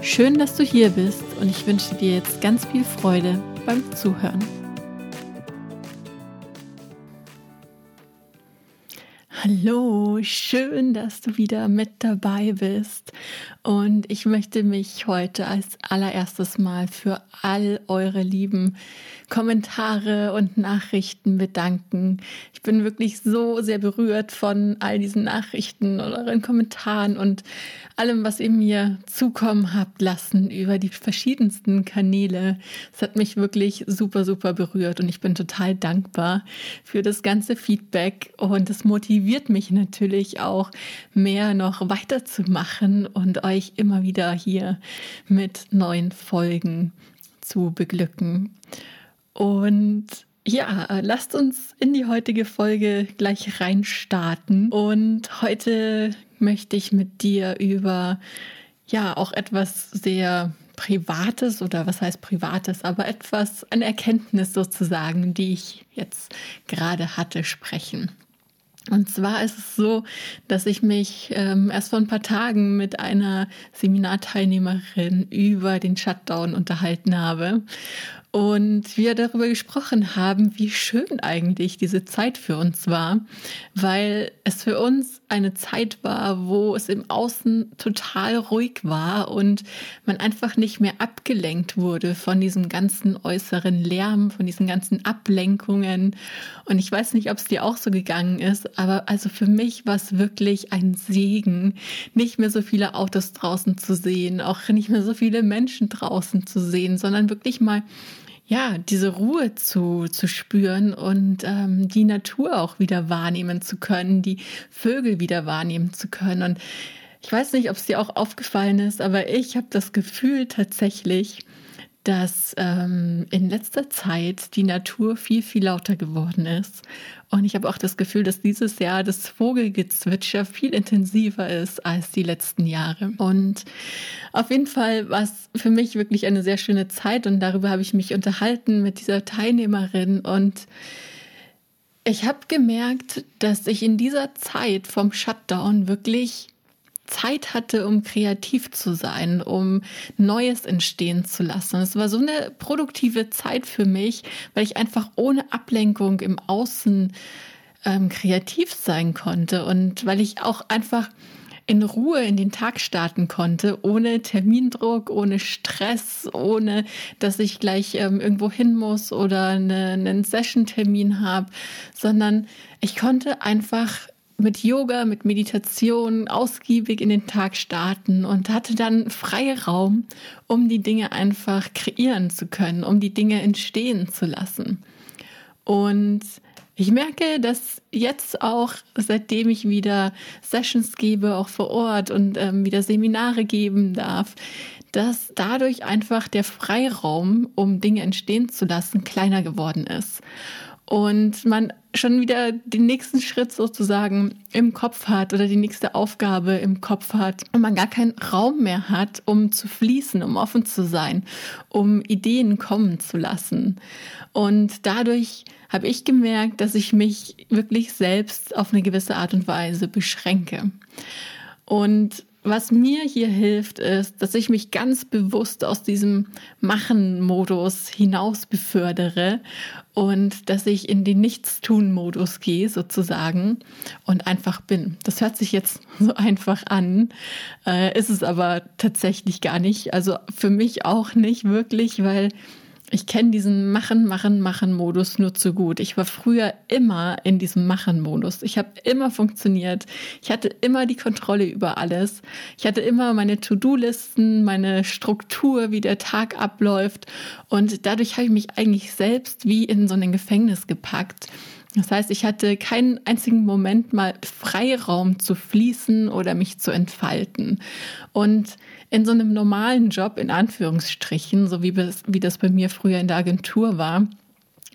Schön, dass du hier bist und ich wünsche dir jetzt ganz viel Freude beim Zuhören. Hallo, schön, dass du wieder mit dabei bist. Und ich möchte mich heute als allererstes Mal für all eure lieben Kommentare und Nachrichten bedanken. Ich bin wirklich so sehr berührt von all diesen Nachrichten und euren Kommentaren und allem, was ihr mir zukommen habt lassen über die verschiedensten Kanäle. Es hat mich wirklich super, super berührt und ich bin total dankbar für das ganze Feedback und es motiviert mich natürlich auch mehr noch weiterzumachen und euch immer wieder hier mit neuen Folgen zu beglücken. Und ja, lasst uns in die heutige Folge gleich reinstarten. Und heute möchte ich mit dir über ja auch etwas sehr Privates oder was heißt Privates, aber etwas, eine Erkenntnis sozusagen, die ich jetzt gerade hatte, sprechen. Und zwar ist es so, dass ich mich ähm, erst vor ein paar Tagen mit einer Seminarteilnehmerin über den Shutdown unterhalten habe und wir darüber gesprochen haben, wie schön eigentlich diese Zeit für uns war, weil es für uns eine Zeit war, wo es im Außen total ruhig war und man einfach nicht mehr abgelenkt wurde von diesem ganzen äußeren Lärm, von diesen ganzen Ablenkungen. Und ich weiß nicht, ob es dir auch so gegangen ist, aber also für mich war es wirklich ein Segen, nicht mehr so viele Autos draußen zu sehen, auch nicht mehr so viele Menschen draußen zu sehen, sondern wirklich mal ja, diese Ruhe zu, zu spüren und ähm, die Natur auch wieder wahrnehmen zu können, die Vögel wieder wahrnehmen zu können. Und ich weiß nicht, ob es dir auch aufgefallen ist, aber ich habe das Gefühl tatsächlich, dass ähm, in letzter Zeit die Natur viel, viel lauter geworden ist. Und ich habe auch das Gefühl, dass dieses Jahr das Vogelgezwitscher viel intensiver ist als die letzten Jahre. Und auf jeden Fall war es für mich wirklich eine sehr schöne Zeit und darüber habe ich mich unterhalten mit dieser Teilnehmerin und ich habe gemerkt, dass ich in dieser Zeit vom Shutdown wirklich Zeit hatte, um kreativ zu sein, um Neues entstehen zu lassen. Es war so eine produktive Zeit für mich, weil ich einfach ohne Ablenkung im Außen ähm, kreativ sein konnte und weil ich auch einfach in Ruhe in den Tag starten konnte, ohne Termindruck, ohne Stress, ohne dass ich gleich ähm, irgendwo hin muss oder eine, einen Session-Termin habe, sondern ich konnte einfach mit Yoga, mit Meditation ausgiebig in den Tag starten und hatte dann Freiraum, um die Dinge einfach kreieren zu können, um die Dinge entstehen zu lassen. Und ich merke, dass jetzt auch, seitdem ich wieder Sessions gebe, auch vor Ort und ähm, wieder Seminare geben darf, dass dadurch einfach der Freiraum, um Dinge entstehen zu lassen, kleiner geworden ist und man schon wieder den nächsten Schritt sozusagen im Kopf hat oder die nächste Aufgabe im Kopf hat und man gar keinen Raum mehr hat, um zu fließen, um offen zu sein, um Ideen kommen zu lassen. Und dadurch habe ich gemerkt, dass ich mich wirklich selbst auf eine gewisse Art und Weise beschränke. Und was mir hier hilft, ist, dass ich mich ganz bewusst aus diesem Machen-Modus hinaus befördere und dass ich in den Nichtstun-Modus gehe sozusagen und einfach bin. Das hört sich jetzt so einfach an, äh, ist es aber tatsächlich gar nicht. Also für mich auch nicht wirklich, weil ich kenne diesen Machen, Machen, Machen-Modus nur zu gut. Ich war früher immer in diesem Machen-Modus. Ich habe immer funktioniert. Ich hatte immer die Kontrolle über alles. Ich hatte immer meine To-Do-Listen, meine Struktur, wie der Tag abläuft. Und dadurch habe ich mich eigentlich selbst wie in so ein Gefängnis gepackt Das heißt, ich hatte keinen einzigen Moment mal Freiraum zu fließen oder mich zu entfalten. Und in so einem normalen Job, in Anführungsstrichen, so wie, wie das bei mir früher in der Agentur war,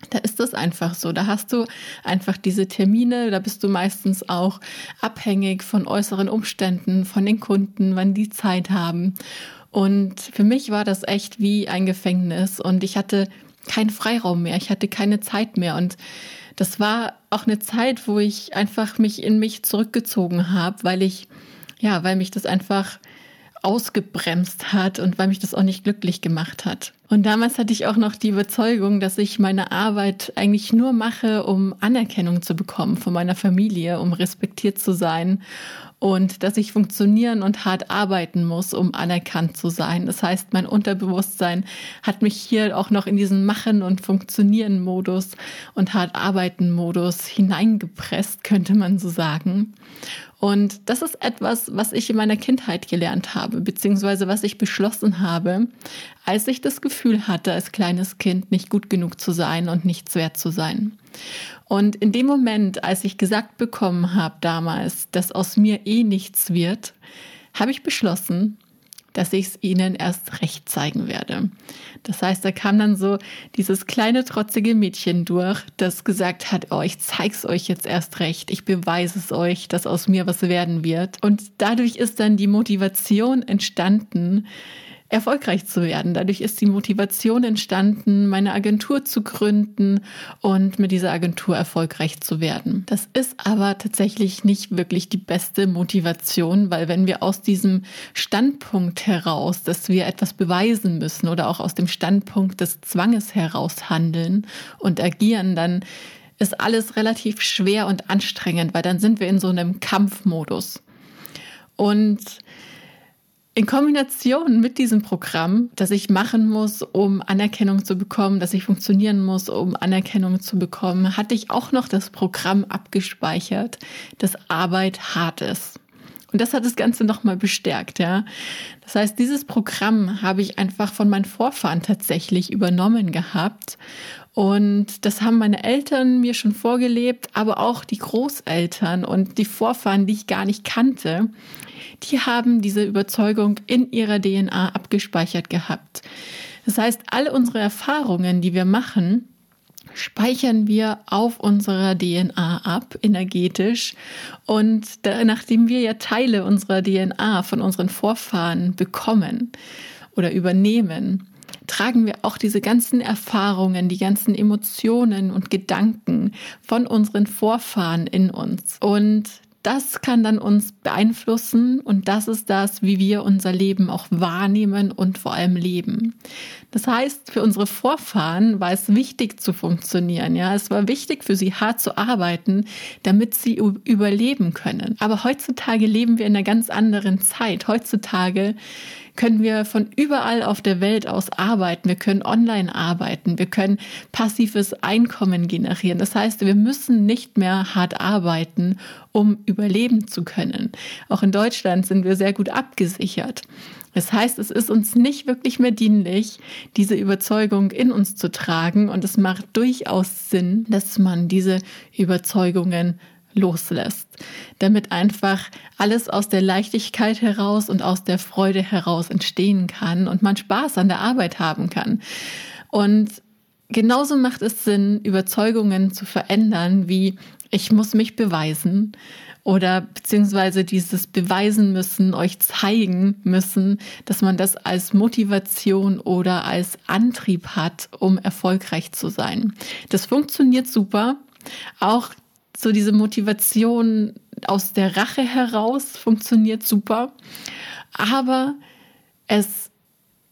da ist das einfach so. Da hast du einfach diese Termine, da bist du meistens auch abhängig von äußeren Umständen, von den Kunden, wann die Zeit haben. Und für mich war das echt wie ein Gefängnis und ich hatte keinen Freiraum mehr, ich hatte keine Zeit mehr und das war auch eine Zeit, wo ich einfach mich in mich zurückgezogen habe, weil ich ja, weil mich das einfach ausgebremst hat und weil mich das auch nicht glücklich gemacht hat. Und damals hatte ich auch noch die Überzeugung, dass ich meine Arbeit eigentlich nur mache, um Anerkennung zu bekommen von meiner Familie, um respektiert zu sein und dass ich funktionieren und hart arbeiten muss, um anerkannt zu sein. Das heißt, mein Unterbewusstsein hat mich hier auch noch in diesen Machen und Funktionieren Modus und hart arbeiten Modus hineingepresst, könnte man so sagen. Und das ist etwas, was ich in meiner Kindheit gelernt habe, beziehungsweise was ich beschlossen habe, als ich das Gefühl hatte, als kleines Kind nicht gut genug zu sein und nichts wert zu sein. Und in dem Moment, als ich gesagt bekommen habe damals, dass aus mir eh nichts wird, habe ich beschlossen, dass ich es ihnen erst recht zeigen werde. Das heißt, da kam dann so dieses kleine trotzige Mädchen durch, das gesagt hat, oh, ich zeig's euch jetzt erst recht, ich beweise es euch, dass aus mir was werden wird. Und dadurch ist dann die Motivation entstanden, erfolgreich zu werden. Dadurch ist die Motivation entstanden, meine Agentur zu gründen und mit dieser Agentur erfolgreich zu werden. Das ist aber tatsächlich nicht wirklich die beste Motivation, weil wenn wir aus diesem Standpunkt heraus, dass wir etwas beweisen müssen oder auch aus dem Standpunkt des Zwanges heraus handeln und agieren, dann ist alles relativ schwer und anstrengend, weil dann sind wir in so einem Kampfmodus. Und in Kombination mit diesem Programm, das ich machen muss, um Anerkennung zu bekommen, dass ich funktionieren muss, um Anerkennung zu bekommen, hatte ich auch noch das Programm abgespeichert, dass Arbeit hart ist. Und das hat das Ganze nochmal bestärkt, ja. Das heißt, dieses Programm habe ich einfach von meinen Vorfahren tatsächlich übernommen gehabt. Und das haben meine Eltern mir schon vorgelebt, aber auch die Großeltern und die Vorfahren, die ich gar nicht kannte die haben diese Überzeugung in ihrer DNA abgespeichert gehabt. Das heißt, alle unsere Erfahrungen, die wir machen, speichern wir auf unserer DNA ab, energetisch. Und da, nachdem wir ja Teile unserer DNA von unseren Vorfahren bekommen oder übernehmen, tragen wir auch diese ganzen Erfahrungen, die ganzen Emotionen und Gedanken von unseren Vorfahren in uns. Und das kann dann uns beeinflussen und das ist das, wie wir unser Leben auch wahrnehmen und vor allem leben. Das heißt, für unsere Vorfahren war es wichtig zu funktionieren. Ja, es war wichtig für sie hart zu arbeiten, damit sie überleben können. Aber heutzutage leben wir in einer ganz anderen Zeit. Heutzutage können wir von überall auf der Welt aus arbeiten. Wir können online arbeiten. Wir können passives Einkommen generieren. Das heißt, wir müssen nicht mehr hart arbeiten, um überleben zu können. Auch in Deutschland sind wir sehr gut abgesichert. Das heißt, es ist uns nicht wirklich mehr dienlich, diese Überzeugung in uns zu tragen. Und es macht durchaus Sinn, dass man diese Überzeugungen loslässt, damit einfach alles aus der Leichtigkeit heraus und aus der Freude heraus entstehen kann und man Spaß an der Arbeit haben kann. Und genauso macht es Sinn, Überzeugungen zu verändern, wie ich muss mich beweisen oder beziehungsweise dieses beweisen müssen, euch zeigen müssen, dass man das als Motivation oder als Antrieb hat, um erfolgreich zu sein. Das funktioniert super. Auch so diese Motivation aus der Rache heraus funktioniert super, aber es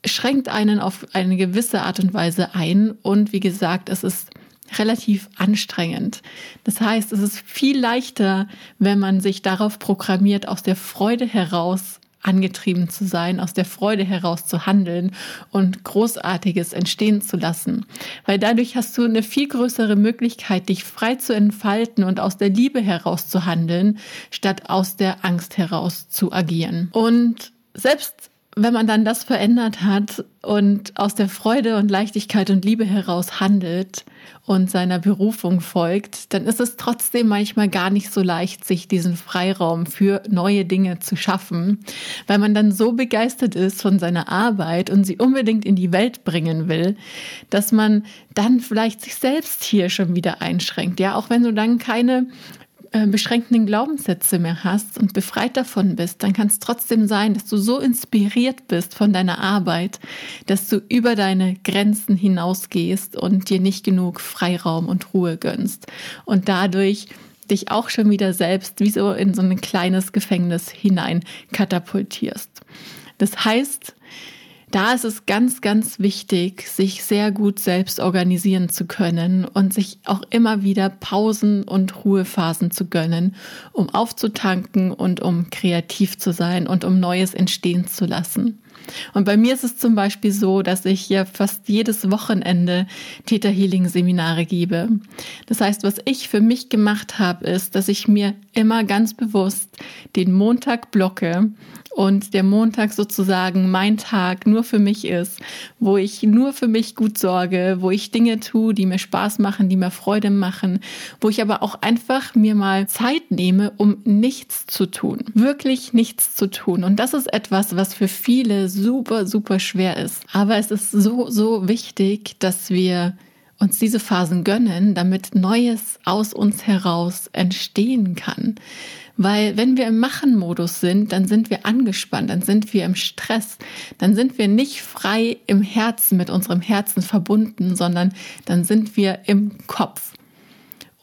schränkt einen auf eine gewisse Art und Weise ein und wie gesagt, es ist relativ anstrengend. Das heißt, es ist viel leichter, wenn man sich darauf programmiert, aus der Freude heraus angetrieben zu sein, aus der Freude heraus zu handeln und Großartiges entstehen zu lassen. Weil dadurch hast du eine viel größere Möglichkeit, dich frei zu entfalten und aus der Liebe heraus zu handeln, statt aus der Angst heraus zu agieren. Und selbst wenn man dann das verändert hat und aus der Freude und Leichtigkeit und Liebe heraus handelt und seiner Berufung folgt, dann ist es trotzdem manchmal gar nicht so leicht, sich diesen Freiraum für neue Dinge zu schaffen, weil man dann so begeistert ist von seiner Arbeit und sie unbedingt in die Welt bringen will, dass man dann vielleicht sich selbst hier schon wieder einschränkt. Ja, auch wenn du dann keine äh, beschränkenden Glaubenssätze mehr hast und befreit davon bist, dann kann es trotzdem sein, dass du so inspiriert bist von deiner Arbeit, dass du über deine Grenzen hinausgehst und dir nicht genug Freiraum und Ruhe gönnst und dadurch dich auch schon wieder selbst wie so in so ein kleines Gefängnis hinein katapultierst. Das heißt, da ist es ganz, ganz wichtig, sich sehr gut selbst organisieren zu können und sich auch immer wieder Pausen und Ruhephasen zu gönnen, um aufzutanken und um kreativ zu sein und um Neues entstehen zu lassen. Und bei mir ist es zum Beispiel so, dass ich ja fast jedes Wochenende Theta Healing Seminare gebe. Das heißt, was ich für mich gemacht habe, ist, dass ich mir immer ganz bewusst den Montag blocke und der Montag sozusagen mein Tag nur für mich ist, wo ich nur für mich gut sorge, wo ich Dinge tue, die mir Spaß machen, die mir Freude machen, wo ich aber auch einfach mir mal Zeit nehme, um nichts zu tun, wirklich nichts zu tun. Und das ist etwas, was für viele super, super schwer ist. Aber es ist so, so wichtig, dass wir uns diese Phasen gönnen, damit Neues aus uns heraus entstehen kann. Weil wenn wir im Machen-Modus sind, dann sind wir angespannt, dann sind wir im Stress, dann sind wir nicht frei im Herzen, mit unserem Herzen verbunden, sondern dann sind wir im Kopf.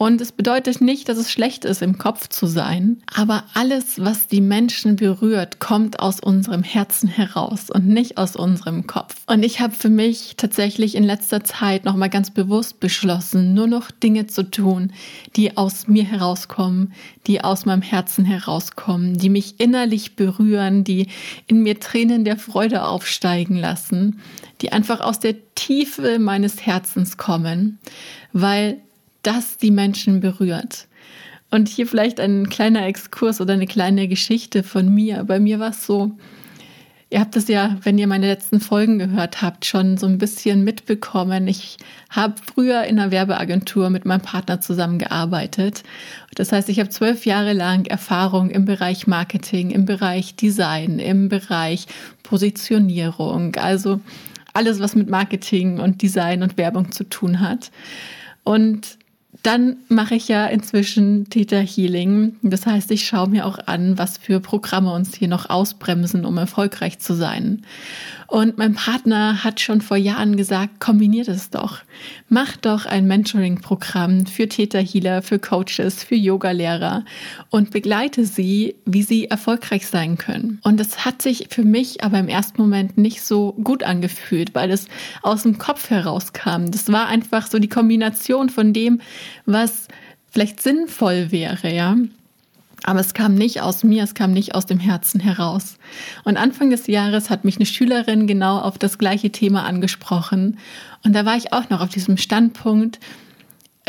Und es bedeutet nicht, dass es schlecht ist, im Kopf zu sein, aber alles, was die Menschen berührt, kommt aus unserem Herzen heraus und nicht aus unserem Kopf. Und ich habe für mich tatsächlich in letzter Zeit nochmal ganz bewusst beschlossen, nur noch Dinge zu tun, die aus mir herauskommen, die aus meinem Herzen herauskommen, die mich innerlich berühren, die in mir Tränen der Freude aufsteigen lassen, die einfach aus der Tiefe meines Herzens kommen, weil das die Menschen berührt. Und hier vielleicht ein kleiner Exkurs oder eine kleine Geschichte von mir. Bei mir war es so, ihr habt es ja, wenn ihr meine letzten Folgen gehört habt, schon so ein bisschen mitbekommen. Ich habe früher in einer Werbeagentur mit meinem Partner zusammengearbeitet. Das heißt, ich habe zwölf Jahre lang Erfahrung im Bereich Marketing, im Bereich Design, im Bereich Positionierung, also alles, was mit Marketing und Design und Werbung zu tun hat. Und dann mache ich ja inzwischen Theta Healing. Das heißt, ich schaue mir auch an, was für Programme uns hier noch ausbremsen, um erfolgreich zu sein. Und mein Partner hat schon vor Jahren gesagt, kombiniert es doch. Mach doch ein Mentoring-Programm für Theta Healer, für Coaches, für Yogalehrer und begleite sie, wie sie erfolgreich sein können. Und das hat sich für mich aber im ersten Moment nicht so gut angefühlt, weil es aus dem Kopf herauskam. Das war einfach so die Kombination von dem, was vielleicht sinnvoll wäre, ja. Aber es kam nicht aus mir, es kam nicht aus dem Herzen heraus. Und Anfang des Jahres hat mich eine Schülerin genau auf das gleiche Thema angesprochen. Und da war ich auch noch auf diesem Standpunkt,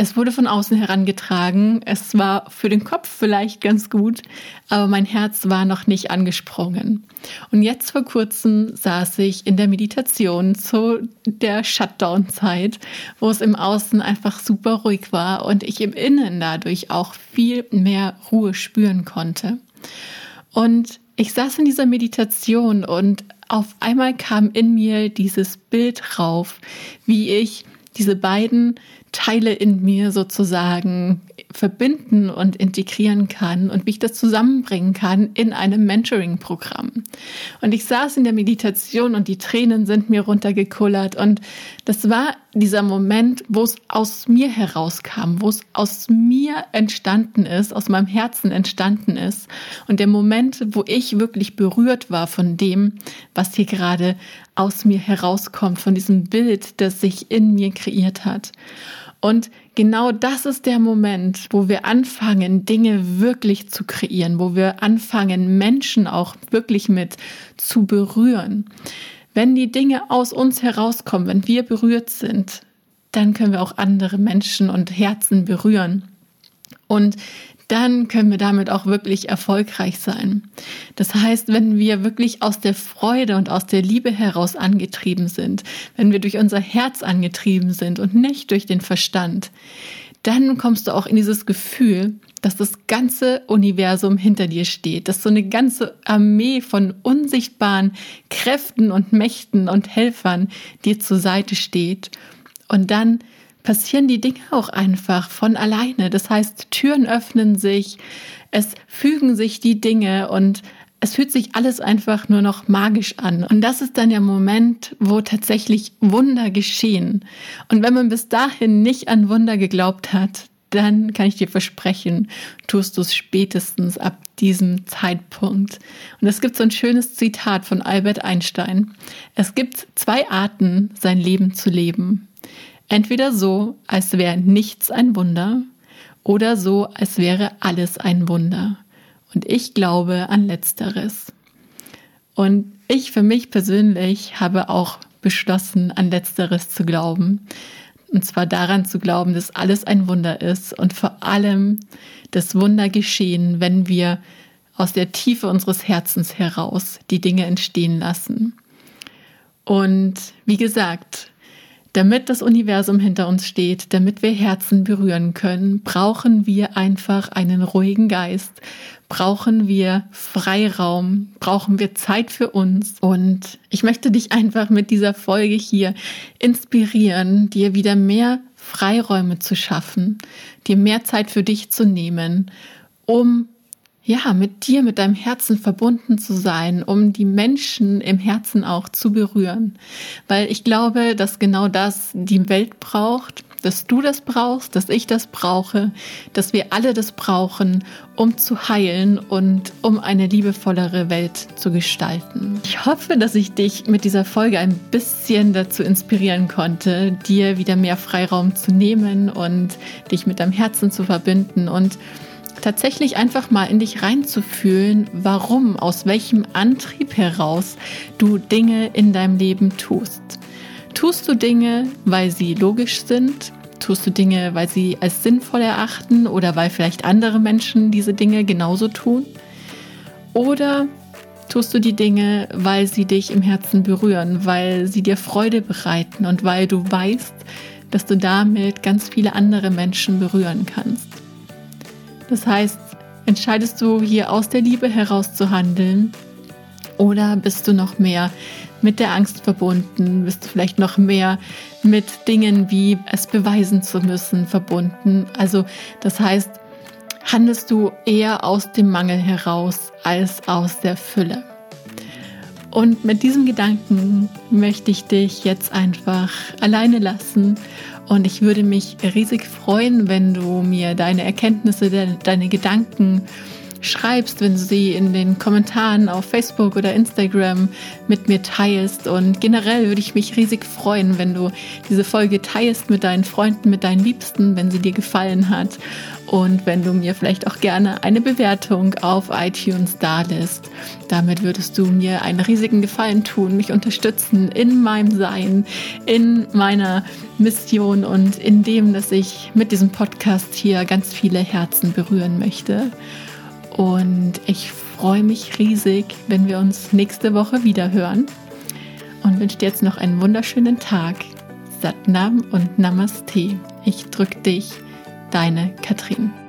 es wurde von außen herangetragen. Es war für den Kopf vielleicht ganz gut, aber mein Herz war noch nicht angesprungen. Und jetzt vor kurzem saß ich in der Meditation zu der Shutdown-Zeit, wo es im Außen einfach super ruhig war und ich im Innen dadurch auch viel mehr Ruhe spüren konnte. Und ich saß in dieser Meditation und auf einmal kam in mir dieses Bild rauf, wie ich diese beiden Teile in mir sozusagen verbinden und integrieren kann und wie ich das zusammenbringen kann in einem Mentoring-Programm. Und ich saß in der Meditation und die Tränen sind mir runtergekullert und das war dieser Moment, wo es aus mir herauskam, wo es aus mir entstanden ist, aus meinem Herzen entstanden ist und der Moment, wo ich wirklich berührt war von dem, was hier gerade aus mir herauskommt, von diesem Bild, das sich in mir kreiert hat. Und genau das ist der Moment, wo wir anfangen, Dinge wirklich zu kreieren, wo wir anfangen, Menschen auch wirklich mit zu berühren. Wenn die Dinge aus uns herauskommen, wenn wir berührt sind, dann können wir auch andere Menschen und Herzen berühren. Und dann können wir damit auch wirklich erfolgreich sein. Das heißt, wenn wir wirklich aus der Freude und aus der Liebe heraus angetrieben sind, wenn wir durch unser Herz angetrieben sind und nicht durch den Verstand, dann kommst du auch in dieses Gefühl, dass das ganze Universum hinter dir steht, dass so eine ganze Armee von unsichtbaren Kräften und Mächten und Helfern dir zur Seite steht. Und dann passieren die Dinge auch einfach von alleine. Das heißt, Türen öffnen sich, es fügen sich die Dinge und es fühlt sich alles einfach nur noch magisch an. Und das ist dann der Moment, wo tatsächlich Wunder geschehen. Und wenn man bis dahin nicht an Wunder geglaubt hat, dann kann ich dir versprechen, tust du es spätestens ab diesem Zeitpunkt. Und es gibt so ein schönes Zitat von Albert Einstein. Es gibt zwei Arten, sein Leben zu leben. Entweder so, als wäre nichts ein Wunder, oder so, als wäre alles ein Wunder. Und ich glaube an letzteres. Und ich für mich persönlich habe auch beschlossen, an letzteres zu glauben. Und zwar daran zu glauben, dass alles ein Wunder ist und vor allem das Wunder geschehen, wenn wir aus der Tiefe unseres Herzens heraus die Dinge entstehen lassen. Und wie gesagt, damit das Universum hinter uns steht, damit wir Herzen berühren können, brauchen wir einfach einen ruhigen Geist, brauchen wir Freiraum, brauchen wir Zeit für uns. Und ich möchte dich einfach mit dieser Folge hier inspirieren, dir wieder mehr Freiräume zu schaffen, dir mehr Zeit für dich zu nehmen, um ja, mit dir, mit deinem Herzen verbunden zu sein, um die Menschen im Herzen auch zu berühren. Weil ich glaube, dass genau das die Welt braucht, dass du das brauchst, dass ich das brauche, dass wir alle das brauchen, um zu heilen und um eine liebevollere Welt zu gestalten. Ich hoffe, dass ich dich mit dieser Folge ein bisschen dazu inspirieren konnte, dir wieder mehr Freiraum zu nehmen und dich mit deinem Herzen zu verbinden und tatsächlich einfach mal in dich reinzufühlen, warum, aus welchem Antrieb heraus du Dinge in deinem Leben tust. Tust du Dinge, weil sie logisch sind? Tust du Dinge, weil sie als sinnvoll erachten oder weil vielleicht andere Menschen diese Dinge genauso tun? Oder tust du die Dinge, weil sie dich im Herzen berühren, weil sie dir Freude bereiten und weil du weißt, dass du damit ganz viele andere Menschen berühren kannst? Das heißt, entscheidest du hier aus der Liebe heraus zu handeln oder bist du noch mehr mit der Angst verbunden? Bist du vielleicht noch mehr mit Dingen wie es beweisen zu müssen verbunden? Also das heißt, handelst du eher aus dem Mangel heraus als aus der Fülle? Und mit diesem Gedanken möchte ich dich jetzt einfach alleine lassen und ich würde mich riesig freuen, wenn du mir deine Erkenntnisse, deine Gedanken schreibst, wenn du sie in den Kommentaren auf Facebook oder Instagram mit mir teilst. Und generell würde ich mich riesig freuen, wenn du diese Folge teilst mit deinen Freunden, mit deinen Liebsten, wenn sie dir gefallen hat. Und wenn du mir vielleicht auch gerne eine Bewertung auf iTunes da lässt. Damit würdest du mir einen riesigen Gefallen tun, mich unterstützen in meinem Sein, in meiner Mission und in dem, dass ich mit diesem Podcast hier ganz viele Herzen berühren möchte. Und ich freue mich riesig, wenn wir uns nächste Woche wieder hören. Und wünsche dir jetzt noch einen wunderschönen Tag. Satnam und Namaste. Ich drücke dich, deine Katrin.